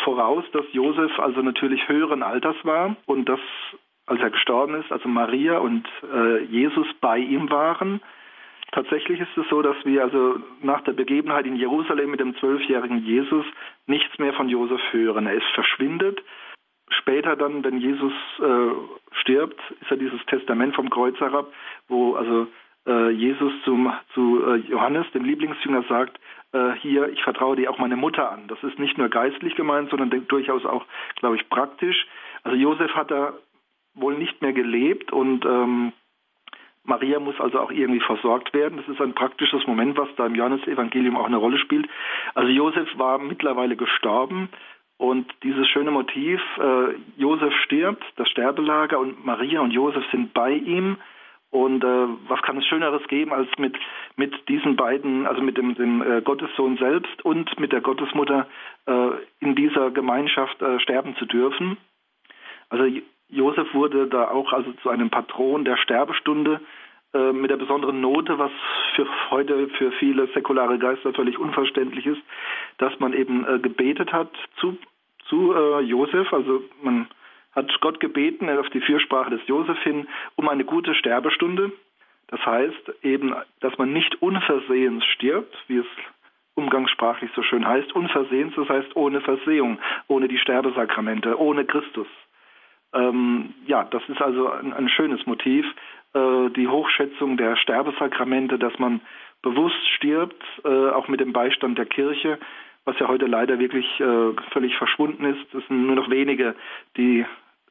voraus, dass Josef also natürlich höheren Alters war und dass, als er gestorben ist, also Maria und äh, Jesus bei ihm waren. Tatsächlich ist es so, dass wir also nach der Begebenheit in Jerusalem mit dem zwölfjährigen Jesus nichts mehr von Josef hören. Er ist verschwindet später dann, wenn Jesus äh, stirbt, ist ja dieses Testament vom Kreuz herab, wo also äh, Jesus zum, zu äh, Johannes, dem Lieblingsjünger, sagt, äh, hier, ich vertraue dir auch meine Mutter an. Das ist nicht nur geistlich gemeint, sondern durchaus auch, glaube ich, praktisch. Also Josef hat da wohl nicht mehr gelebt und ähm, Maria muss also auch irgendwie versorgt werden. Das ist ein praktisches Moment, was da im Johannesevangelium auch eine Rolle spielt. Also Josef war mittlerweile gestorben und dieses schöne Motiv, äh, Josef stirbt, das Sterbelager und Maria und Josef sind bei ihm. Und äh, was kann es Schöneres geben, als mit, mit diesen beiden, also mit dem, dem äh, Gottessohn selbst und mit der Gottesmutter äh, in dieser Gemeinschaft äh, sterben zu dürfen? Also Josef wurde da auch also zu einem Patron der Sterbestunde äh, mit der besonderen Note, was für heute für viele säkulare Geister völlig unverständlich ist, dass man eben äh, gebetet hat zu, zu äh, Josef, also man hat Gott gebeten auf die Fürsprache des Josef hin um eine gute Sterbestunde. Das heißt eben, dass man nicht unversehens stirbt, wie es umgangssprachlich so schön heißt. Unversehens, das heißt ohne Versehung, ohne die Sterbesakramente, ohne Christus. Ähm, ja, das ist also ein, ein schönes Motiv, äh, die Hochschätzung der Sterbesakramente, dass man bewusst stirbt, äh, auch mit dem Beistand der Kirche, was ja heute leider wirklich äh, völlig verschwunden ist. Es sind nur noch wenige, die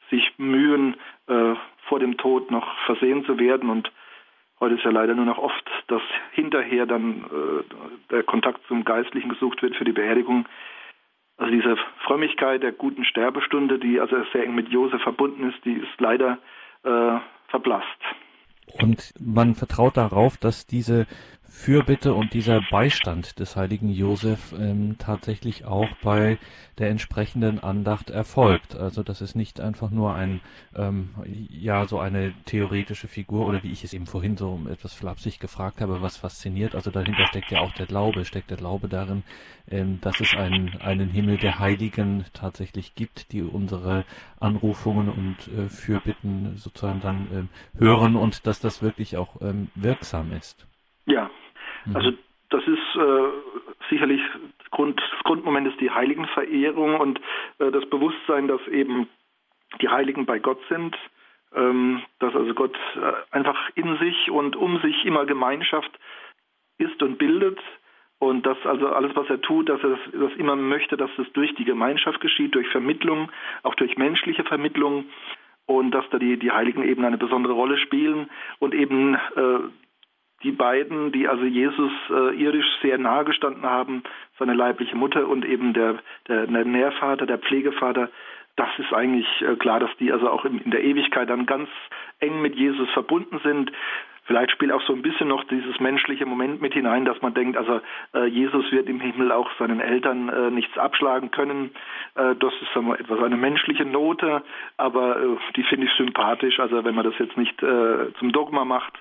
sich mühen, äh, vor dem Tod noch versehen zu werden und Heute ist ja leider nur noch oft, dass hinterher dann äh, der Kontakt zum Geistlichen gesucht wird für die Beerdigung. Also diese Frömmigkeit der guten Sterbestunde, die also sehr eng mit Josef verbunden ist, die ist leider äh, verblasst. Und man vertraut darauf, dass diese Fürbitte und dieser Beistand des heiligen Josef ähm, tatsächlich auch bei der entsprechenden Andacht erfolgt. Also das ist nicht einfach nur ein ähm, ja so eine theoretische Figur oder wie ich es eben vorhin so etwas flapsig gefragt habe, was fasziniert. Also dahinter steckt ja auch der Glaube, steckt der Glaube darin, ähm, dass es einen einen Himmel der Heiligen tatsächlich gibt, die unsere Anrufungen und äh, Fürbitten sozusagen dann ähm, hören und dass das wirklich auch ähm, wirksam ist. Ja, Mhm. Also das ist äh, sicherlich Grund, das Grundmoment ist die Heiligenverehrung und äh, das Bewusstsein, dass eben die Heiligen bei Gott sind, ähm, dass also Gott äh, einfach in sich und um sich immer Gemeinschaft ist und bildet und dass also alles, was er tut, dass er das, das immer möchte, dass es durch die Gemeinschaft geschieht, durch Vermittlung, auch durch menschliche Vermittlung und dass da die, die Heiligen eben eine besondere Rolle spielen und eben äh, die beiden, die also Jesus äh, irdisch sehr nahe gestanden haben, seine leibliche Mutter und eben der, der, der Nährvater, der Pflegevater, das ist eigentlich äh, klar, dass die also auch in der Ewigkeit dann ganz eng mit Jesus verbunden sind. Vielleicht spielt auch so ein bisschen noch dieses menschliche Moment mit hinein, dass man denkt, also äh, Jesus wird im Himmel auch seinen Eltern äh, nichts abschlagen können. Äh, das ist sagen wir, etwas eine menschliche Note, aber äh, die finde ich sympathisch. Also wenn man das jetzt nicht äh, zum Dogma macht,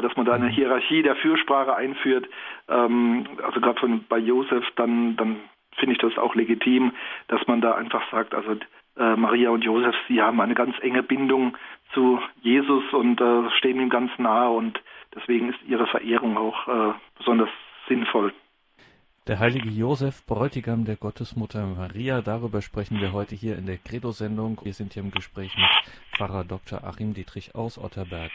dass man da eine mhm. Hierarchie der Fürsprache einführt, ähm, also gerade von bei Josef, dann, dann finde ich das auch legitim, dass man da einfach sagt, also äh, Maria und Josef, sie haben eine ganz enge Bindung zu Jesus und äh, stehen ihm ganz nahe und deswegen ist ihre Verehrung auch äh, besonders sinnvoll. Der heilige Josef, Bräutigam der Gottesmutter Maria, darüber sprechen wir heute hier in der Credo-Sendung. Wir sind hier im Gespräch mit Pfarrer Dr. Achim Dietrich aus Otterberg.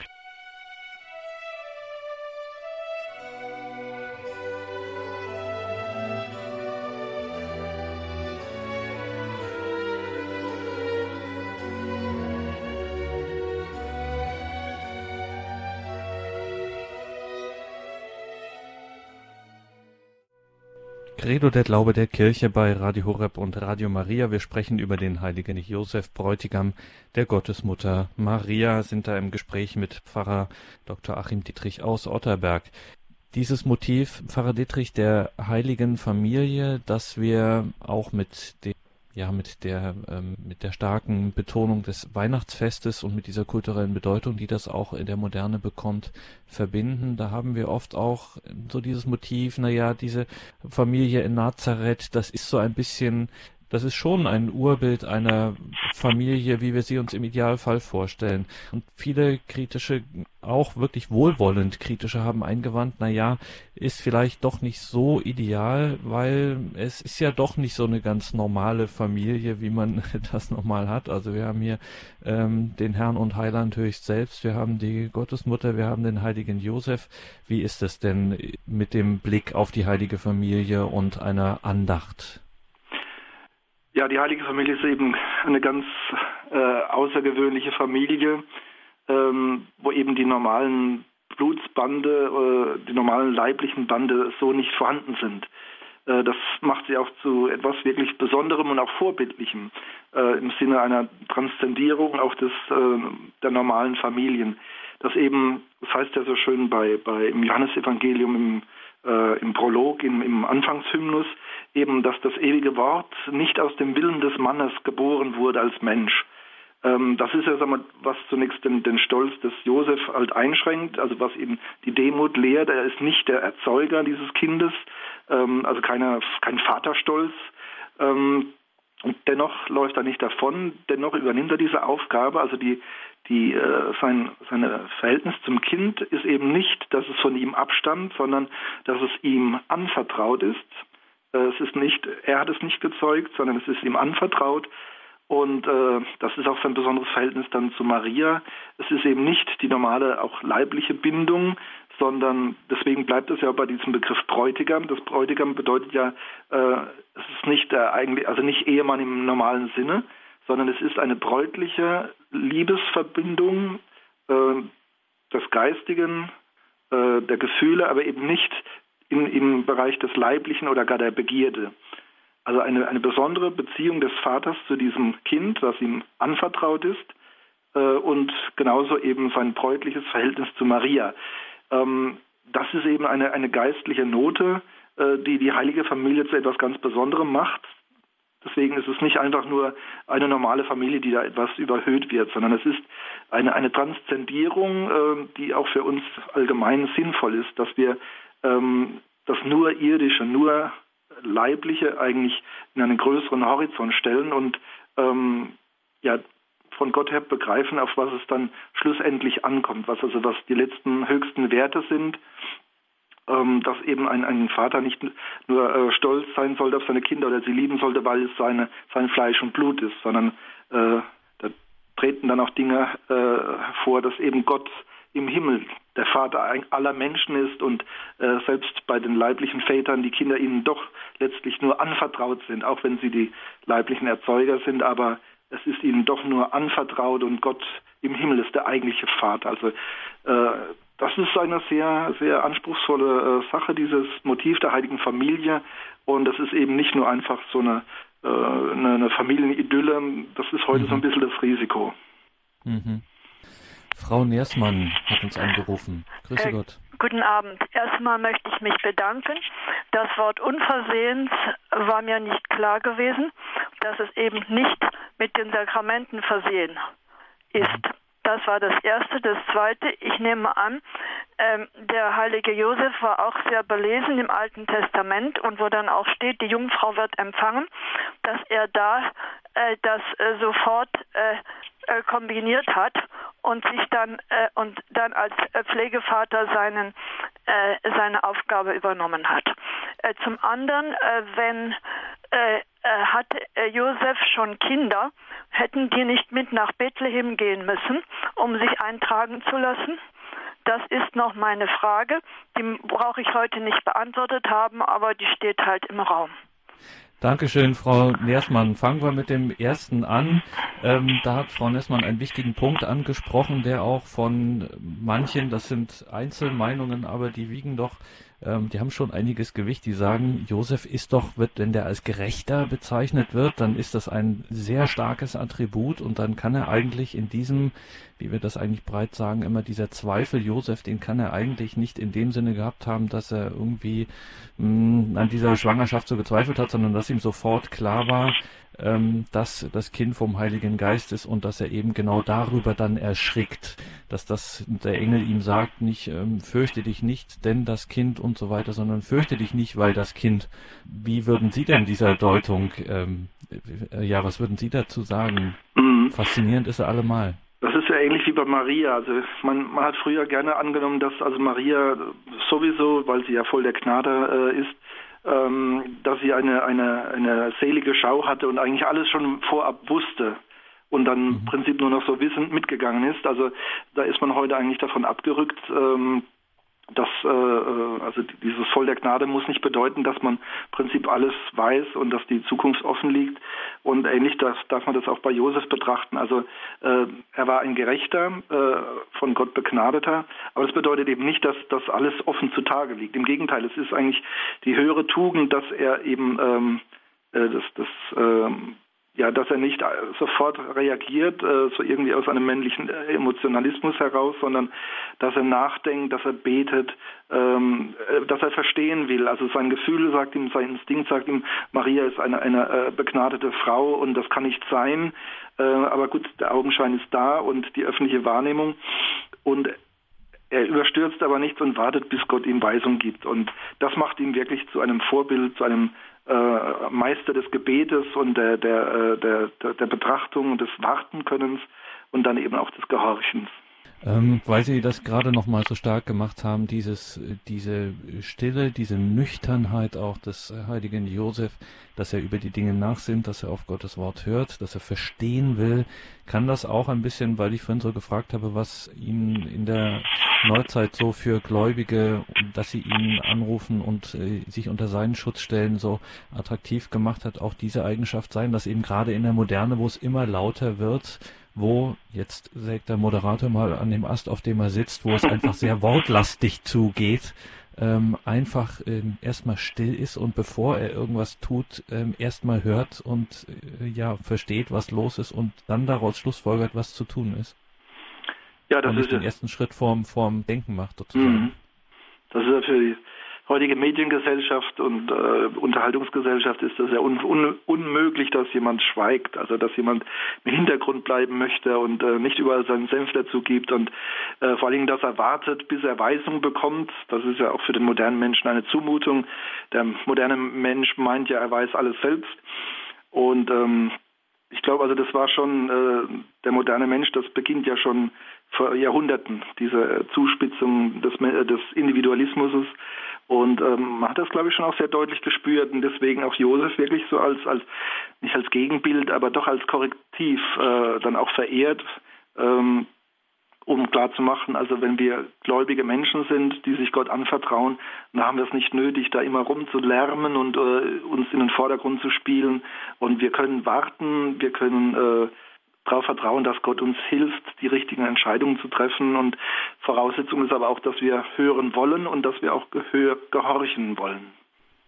Credo der Glaube der Kirche bei Radio Horeb und Radio Maria. Wir sprechen über den heiligen Josef Bräutigam der Gottesmutter Maria, sind da im Gespräch mit Pfarrer Dr. Achim Dietrich aus Otterberg. Dieses Motiv, Pfarrer Dietrich, der heiligen Familie, das wir auch mit dem ja mit der ähm, mit der starken Betonung des Weihnachtsfestes und mit dieser kulturellen Bedeutung, die das auch in der Moderne bekommt, verbinden. Da haben wir oft auch so dieses Motiv, na ja, diese Familie in Nazareth, das ist so ein bisschen das ist schon ein Urbild einer Familie, wie wir sie uns im Idealfall vorstellen. Und viele kritische, auch wirklich wohlwollend kritische haben eingewandt, na ja, ist vielleicht doch nicht so ideal, weil es ist ja doch nicht so eine ganz normale Familie, wie man [laughs] das normal hat. Also wir haben hier ähm, den Herrn und Heiland höchst selbst, wir haben die Gottesmutter, wir haben den heiligen Josef. Wie ist es denn mit dem Blick auf die heilige Familie und einer Andacht? Ja, die Heilige Familie ist eben eine ganz äh, außergewöhnliche Familie, ähm, wo eben die normalen Blutsbande, äh, die normalen leiblichen Bande so nicht vorhanden sind. Äh, das macht sie auch zu etwas wirklich Besonderem und auch Vorbildlichem äh, im Sinne einer Transzendierung auch des, äh, der normalen Familien. Das eben, das heißt ja so schön bei, bei im Johannesevangelium im äh, im Prolog, im, im Anfangshymnus, eben, dass das ewige Wort nicht aus dem Willen des Mannes geboren wurde als Mensch. Ähm, das ist ja, sagen wir, was zunächst den, den Stolz des Josef halt einschränkt, also was eben die Demut lehrt. Er ist nicht der Erzeuger dieses Kindes, ähm, also keine, kein Vaterstolz. Ähm, und dennoch läuft er nicht davon, dennoch übernimmt er diese Aufgabe, also die, die, äh, sein seine Verhältnis zum Kind ist eben nicht, dass es von ihm abstammt, sondern dass es ihm anvertraut ist. Äh, es ist nicht, er hat es nicht gezeugt, sondern es ist ihm anvertraut. Und äh, das ist auch sein besonderes Verhältnis dann zu Maria. Es ist eben nicht die normale, auch leibliche Bindung, sondern deswegen bleibt es ja bei diesem Begriff Bräutigam. Das Bräutigam bedeutet ja, äh, es ist nicht der eigentlich, also nicht Ehemann im normalen Sinne, sondern es ist eine bräutliche Liebesverbindung äh, des Geistigen, äh, der Gefühle, aber eben nicht in, im Bereich des Leiblichen oder gar der Begierde. Also eine, eine besondere Beziehung des Vaters zu diesem Kind, das ihm anvertraut ist, äh, und genauso eben sein bräutliches Verhältnis zu Maria. Ähm, das ist eben eine, eine geistliche Note, äh, die die heilige Familie zu etwas ganz Besonderem macht. Deswegen ist es nicht einfach nur eine normale Familie, die da etwas überhöht wird, sondern es ist eine, eine Transzendierung, äh, die auch für uns allgemein sinnvoll ist, dass wir ähm, das nur irdische, nur leibliche eigentlich in einen größeren Horizont stellen und ähm, ja von Gott her begreifen, auf was es dann schlussendlich ankommt, was also was die letzten höchsten Werte sind ähm, dass eben ein, ein Vater nicht nur äh, stolz sein sollte auf seine Kinder oder sie lieben sollte, weil es seine, sein Fleisch und Blut ist, sondern äh, da treten dann auch Dinge äh, vor, dass eben Gott im Himmel der Vater aller Menschen ist und äh, selbst bei den leiblichen Vätern die Kinder ihnen doch letztlich nur anvertraut sind, auch wenn sie die leiblichen Erzeuger sind, aber es ist ihnen doch nur anvertraut und Gott im Himmel ist der eigentliche Vater. Also äh, das ist eine sehr, sehr anspruchsvolle äh, Sache, dieses Motiv der heiligen Familie. Und das ist eben nicht nur einfach so eine äh, eine, eine Familienidylle. Das ist heute mhm. so ein mhm. bisschen das Risiko. Mhm. Frau Nersmann hat uns angerufen. Grüße äh, Gott. Guten Abend. Erstmal möchte ich mich bedanken. Das Wort unversehens war mir nicht klar gewesen, dass es eben nicht mit den Sakramenten versehen ist. Das war das Erste. Das Zweite, ich nehme an, ähm, der heilige Josef war auch sehr belesen im Alten Testament und wo dann auch steht, die Jungfrau wird empfangen, dass er da äh, das äh, sofort äh, äh kombiniert hat und sich dann äh, und dann als äh, Pflegevater seinen äh, seine Aufgabe übernommen hat. Äh, zum anderen, wenn äh, hatte Josef schon Kinder, hätten die nicht mit nach Bethlehem gehen müssen, um sich eintragen zu lassen? Das ist noch meine Frage. Die brauche ich heute nicht beantwortet haben, aber die steht halt im Raum. Dankeschön, Frau Nersmann. Fangen wir mit dem ersten an. Ähm, da hat Frau Nersmann einen wichtigen Punkt angesprochen, der auch von manchen, das sind Einzelmeinungen, aber die wiegen doch ähm, die haben schon einiges Gewicht. Die sagen, Josef ist doch, wird, wenn der als Gerechter bezeichnet wird, dann ist das ein sehr starkes Attribut und dann kann er eigentlich in diesem, wie wir das eigentlich breit sagen, immer dieser Zweifel Josef, den kann er eigentlich nicht in dem Sinne gehabt haben, dass er irgendwie mh, mm, an dieser Schwangerschaft so gezweifelt hat, sondern dass ihm sofort klar war, ähm, dass das Kind vom Heiligen Geist ist und dass er eben genau darüber dann erschrickt, dass das der Engel ihm sagt, nicht ähm, fürchte dich nicht, denn das Kind und so weiter, sondern fürchte dich nicht, weil das Kind. Wie würden Sie denn dieser Deutung, ähm, äh, ja, was würden Sie dazu sagen? Mhm. Faszinierend ist er allemal. Das ist ja ähnlich wie bei Maria. Also man, man hat früher gerne angenommen, dass also Maria sowieso, weil sie ja voll der Gnade äh, ist, ähm, dass sie eine, eine, eine selige Schau hatte und eigentlich alles schon vorab wusste und dann mhm. im Prinzip nur noch so wissend mitgegangen ist. Also da ist man heute eigentlich davon abgerückt, ähm, das, äh, äh, also dieses Voll der Gnade muss nicht bedeuten, dass man im Prinzip alles weiß und dass die Zukunft offen liegt. Und ähnlich das, darf man das auch bei Josef betrachten. Also äh, er war ein Gerechter, äh, von Gott begnadeter, aber das bedeutet eben nicht, dass das alles offen zutage liegt. Im Gegenteil, es ist eigentlich die höhere Tugend, dass er eben ähm, äh, das, das ähm, ja, dass er nicht sofort reagiert, äh, so irgendwie aus einem männlichen äh, Emotionalismus heraus, sondern dass er nachdenkt, dass er betet, ähm, äh, dass er verstehen will. Also sein Gefühl sagt ihm, sein Instinkt sagt ihm, Maria ist eine, eine äh, begnadete Frau und das kann nicht sein. Äh, aber gut, der Augenschein ist da und die öffentliche Wahrnehmung. Und er überstürzt aber nichts und wartet, bis Gott ihm Weisung gibt. Und das macht ihn wirklich zu einem Vorbild, zu einem äh, Meister des Gebetes und der, der, äh, der, der, der Betrachtung des Wartenkönnens und dann eben auch des Gehorchens. Ähm, weil Sie das gerade noch mal so stark gemacht haben, dieses, diese Stille, diese Nüchternheit auch des heiligen Josef, dass er über die Dinge nachsinnt, dass er auf Gottes Wort hört, dass er verstehen will, kann das auch ein bisschen, weil ich vorhin so gefragt habe, was ihn in der Neuzeit so für Gläubige, dass sie ihn anrufen und äh, sich unter seinen Schutz stellen, so attraktiv gemacht hat, auch diese Eigenschaft sein, dass eben gerade in der Moderne, wo es immer lauter wird, wo, jetzt sägt der Moderator mal an dem Ast, auf dem er sitzt, wo es einfach sehr wortlastig zugeht, ähm, einfach ähm, erstmal still ist und bevor er irgendwas tut, ähm, erstmal hört und äh, ja versteht, was los ist und dann daraus schlussfolgert, was zu tun ist. Ja, das und ist den ersten Schritt vorm, vorm Denken macht sozusagen. Mhm. Das ist die heutige Mediengesellschaft und äh, Unterhaltungsgesellschaft ist das ja un un unmöglich, dass jemand schweigt, also dass jemand im Hintergrund bleiben möchte und äh, nicht überall seinen Senf dazu gibt und äh, vor allen Dingen, dass er wartet, bis er Weisung bekommt. Das ist ja auch für den modernen Menschen eine Zumutung. Der moderne Mensch meint ja, er weiß alles selbst und ähm, ich glaube, also das war schon äh, der moderne Mensch, das beginnt ja schon vor Jahrhunderten, diese Zuspitzung des, des Individualismus und ähm, man hat das, glaube ich, schon auch sehr deutlich gespürt und deswegen auch Josef wirklich so als, als nicht als Gegenbild, aber doch als Korrektiv äh, dann auch verehrt, ähm, um klarzumachen, also wenn wir gläubige Menschen sind, die sich Gott anvertrauen, dann haben wir es nicht nötig, da immer rumzulärmen und äh, uns in den Vordergrund zu spielen. Und wir können warten, wir können äh, darauf vertrauen, dass Gott uns hilft, die richtigen Entscheidungen zu treffen. Und Voraussetzung ist aber auch, dass wir hören wollen und dass wir auch gehör, gehorchen wollen.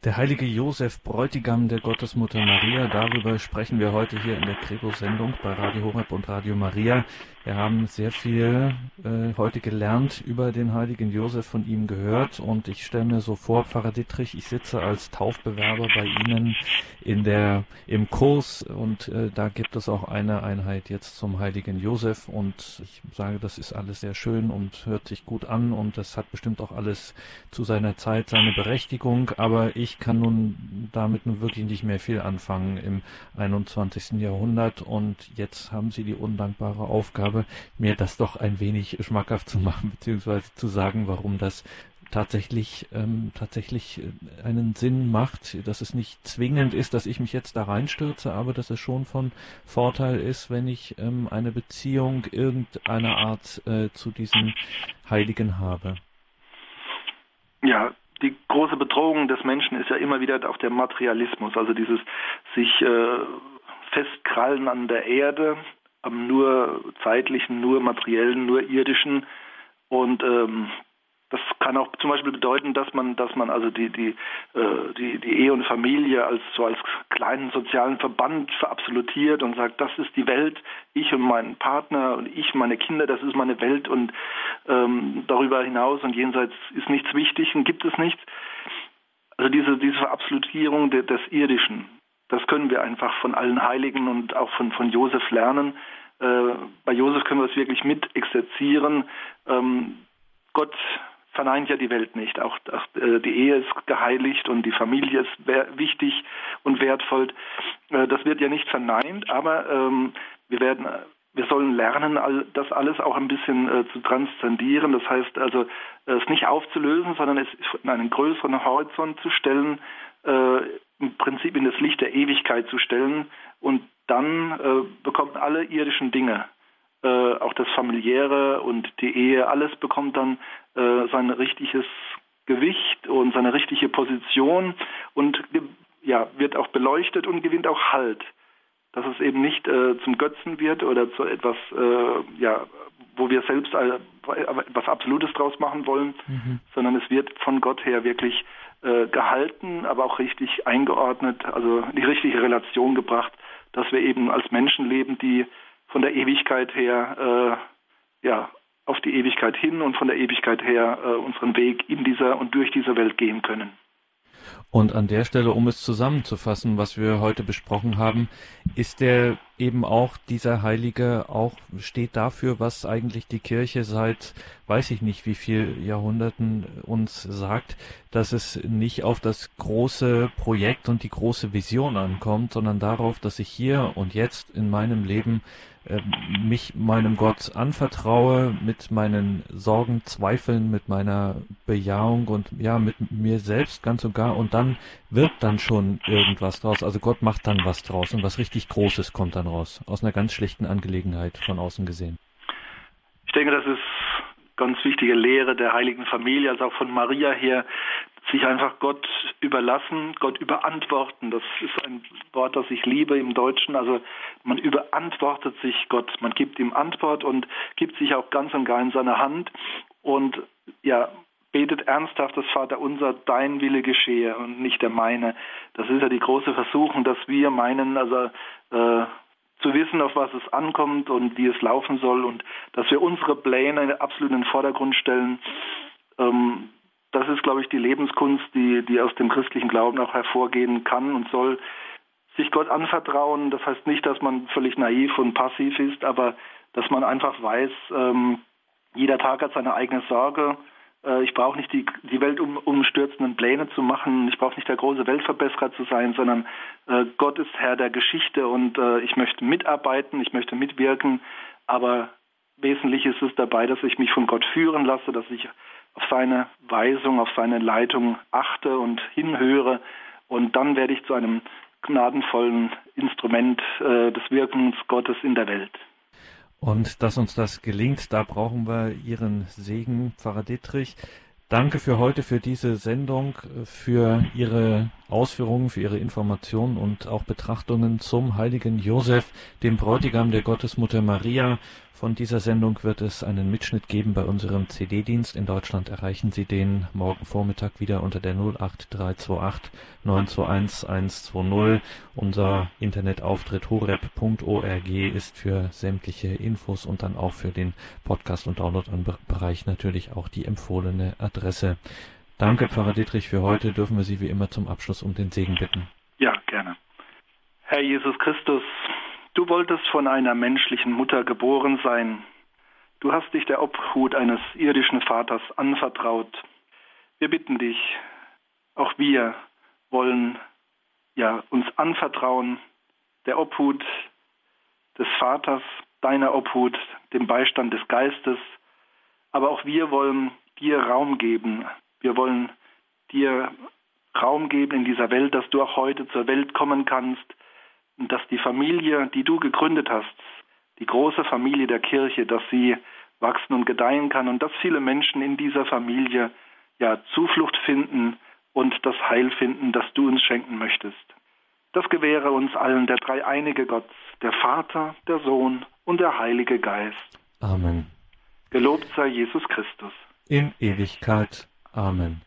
Der heilige Josef, Bräutigam der Gottesmutter Maria, darüber sprechen wir heute hier in der Credo-Sendung bei Radio Horeb und Radio Maria. Wir haben sehr viel äh, heute gelernt über den heiligen Josef von ihm gehört und ich stelle mir so vor, Pfarrer Dittrich, ich sitze als Taufbewerber bei Ihnen in der, im Kurs und äh, da gibt es auch eine Einheit jetzt zum heiligen Josef und ich sage, das ist alles sehr schön und hört sich gut an und das hat bestimmt auch alles zu seiner Zeit seine Berechtigung, aber ich kann nun damit nun wirklich nicht mehr viel anfangen im 21. Jahrhundert und jetzt haben Sie die undankbare Aufgabe, mir das doch ein wenig schmackhaft zu machen, beziehungsweise zu sagen, warum das tatsächlich ähm, tatsächlich äh, einen Sinn macht, dass es nicht zwingend ist, dass ich mich jetzt da reinstürze, aber dass es schon von Vorteil ist, wenn ich ähm, eine Beziehung irgendeiner Art äh, zu diesem Heiligen habe. Ja, die große Bedrohung des Menschen ist ja immer wieder auch der Materialismus, also dieses sich äh, festkrallen an der Erde, am nur zeitlichen, nur materiellen, nur irdischen. Und ähm, das kann auch zum Beispiel bedeuten, dass man, dass man also die, die, äh, die, die Ehe und Familie als so als kleinen sozialen Verband verabsolutiert und sagt, das ist die Welt, ich und mein Partner und ich und meine Kinder, das ist meine Welt und ähm, darüber hinaus und jenseits ist nichts wichtig und gibt es nichts. Also diese, diese Verabsolutierung de, des Irdischen, das können wir einfach von allen Heiligen und auch von, von Josef lernen. Äh, bei Josef können wir es wirklich mit exerzieren. Ähm, Gott verneint ja die Welt nicht. Auch, auch äh, die Ehe ist geheiligt und die Familie ist wichtig und wertvoll. Äh, das wird ja nicht verneint, aber ähm, wir werden wir sollen lernen, das alles auch ein bisschen äh, zu transzendieren. Das heißt also, es nicht aufzulösen, sondern es in einen größeren Horizont zu stellen, im Prinzip in das Licht der Ewigkeit zu stellen und dann äh, bekommen alle irdischen Dinge, auch das familiäre und die Ehe, alles bekommt dann äh, sein richtiges Gewicht und seine richtige Position und ja, wird auch beleuchtet und gewinnt auch Halt. Dass es eben nicht äh, zum Götzen wird oder zu etwas, äh, ja, wo wir selbst etwas Absolutes draus machen wollen, mhm. sondern es wird von Gott her wirklich äh, gehalten, aber auch richtig eingeordnet, also in die richtige Relation gebracht, dass wir eben als Menschen leben, die von der Ewigkeit her äh, ja, auf die Ewigkeit hin und von der Ewigkeit her äh, unseren Weg in dieser und durch diese Welt gehen können. Und an der Stelle, um es zusammenzufassen, was wir heute besprochen haben, ist der eben auch dieser Heilige auch steht dafür, was eigentlich die Kirche seit weiß ich nicht wie viel Jahrhunderten uns sagt, dass es nicht auf das große Projekt und die große Vision ankommt, sondern darauf, dass ich hier und jetzt in meinem Leben äh, mich meinem Gott anvertraue, mit meinen Sorgen, Zweifeln, mit meiner Bejahung und ja, mit mir selbst ganz und gar und dann wird dann schon irgendwas draus. Also Gott macht dann was draus und was richtig Großes kommt dann raus. Aus einer ganz schlechten Angelegenheit von außen gesehen. Ich denke, das ist ganz wichtige Lehre der heiligen Familie, also auch von Maria her, sich einfach Gott überlassen, Gott überantworten. Das ist ein Wort, das ich liebe im Deutschen. Also man überantwortet sich Gott, man gibt ihm Antwort und gibt sich auch ganz und gar in seine Hand und ja, betet ernsthaft das Vater unser, dein Wille geschehe und nicht der meine. Das ist ja die große Versuchung, dass wir meinen, also äh, zu wissen, auf was es ankommt und wie es laufen soll und dass wir unsere Pläne absolut in den Vordergrund stellen. Ähm, das ist, glaube ich, die Lebenskunst, die, die aus dem christlichen Glauben auch hervorgehen kann und soll. Sich Gott anvertrauen, das heißt nicht, dass man völlig naiv und passiv ist, aber dass man einfach weiß, ähm, jeder Tag hat seine eigene Sorge. Äh, ich brauche nicht die, die weltumstürzenden Pläne zu machen. Ich brauche nicht der große Weltverbesserer zu sein, sondern äh, Gott ist Herr der Geschichte und äh, ich möchte mitarbeiten, ich möchte mitwirken. Aber wesentlich ist es dabei, dass ich mich von Gott führen lasse, dass ich auf seine Weisung, auf seine Leitung achte und hinhöre. Und dann werde ich zu einem gnadenvollen Instrument äh, des Wirkens Gottes in der Welt. Und dass uns das gelingt, da brauchen wir Ihren Segen, Pfarrer Dittrich. Danke für heute, für diese Sendung, für Ihre Ausführungen, für Ihre Informationen und auch Betrachtungen zum heiligen Josef, dem Bräutigam der Gottesmutter Maria, Von dieser Sendung wird es einen Mitschnitt geben bei unserem CD-Dienst. In Deutschland erreichen Sie den morgen Vormittag wieder unter der 08328 921 120. Unser Internetauftritt horep.org ist für sämtliche Infos und dann auch für den Podcast- und Download-Bereich natürlich auch die empfohlene Adresse. Danke, Pfarrer Dietrich, für heute. Dürfen wir Sie wie immer zum Abschluss um den Segen bitten. Ja, gerne. Herr Jesus Christus, Du wolltest von einer menschlichen Mutter geboren sein. Du hast dich der Obhut eines irdischen Vaters anvertraut. Wir bitten dich, auch wir wollen ja uns anvertrauen, der Obhut des Vaters, deiner Obhut, dem Beistand des Geistes, aber auch wir wollen dir Raum geben. Wir wollen dir Raum geben in dieser Welt, dass du auch heute zur Welt kommen kannst, und dass die Familie, die du gegründet hast, die große Familie der Kirche, dass sie wachsen und gedeihen kann und dass viele Menschen in dieser Familie ja Zuflucht finden und das Heil finden, das du uns schenken möchtest. Das gewähre uns allen der dreieinige Gott, der Vater, der Sohn und der Heilige Geist. Amen. Gelobt sei Jesus Christus. In Ewigkeit. Amen.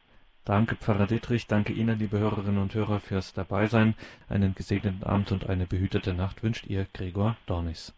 Danke, Pfarrer Dietrich. Danke Ihnen, liebe Hörerinnen und Hörer, fürs Dabeisein. Einen gesegneten Abend und eine behütete Nacht wünscht Ihr Gregor Dornis.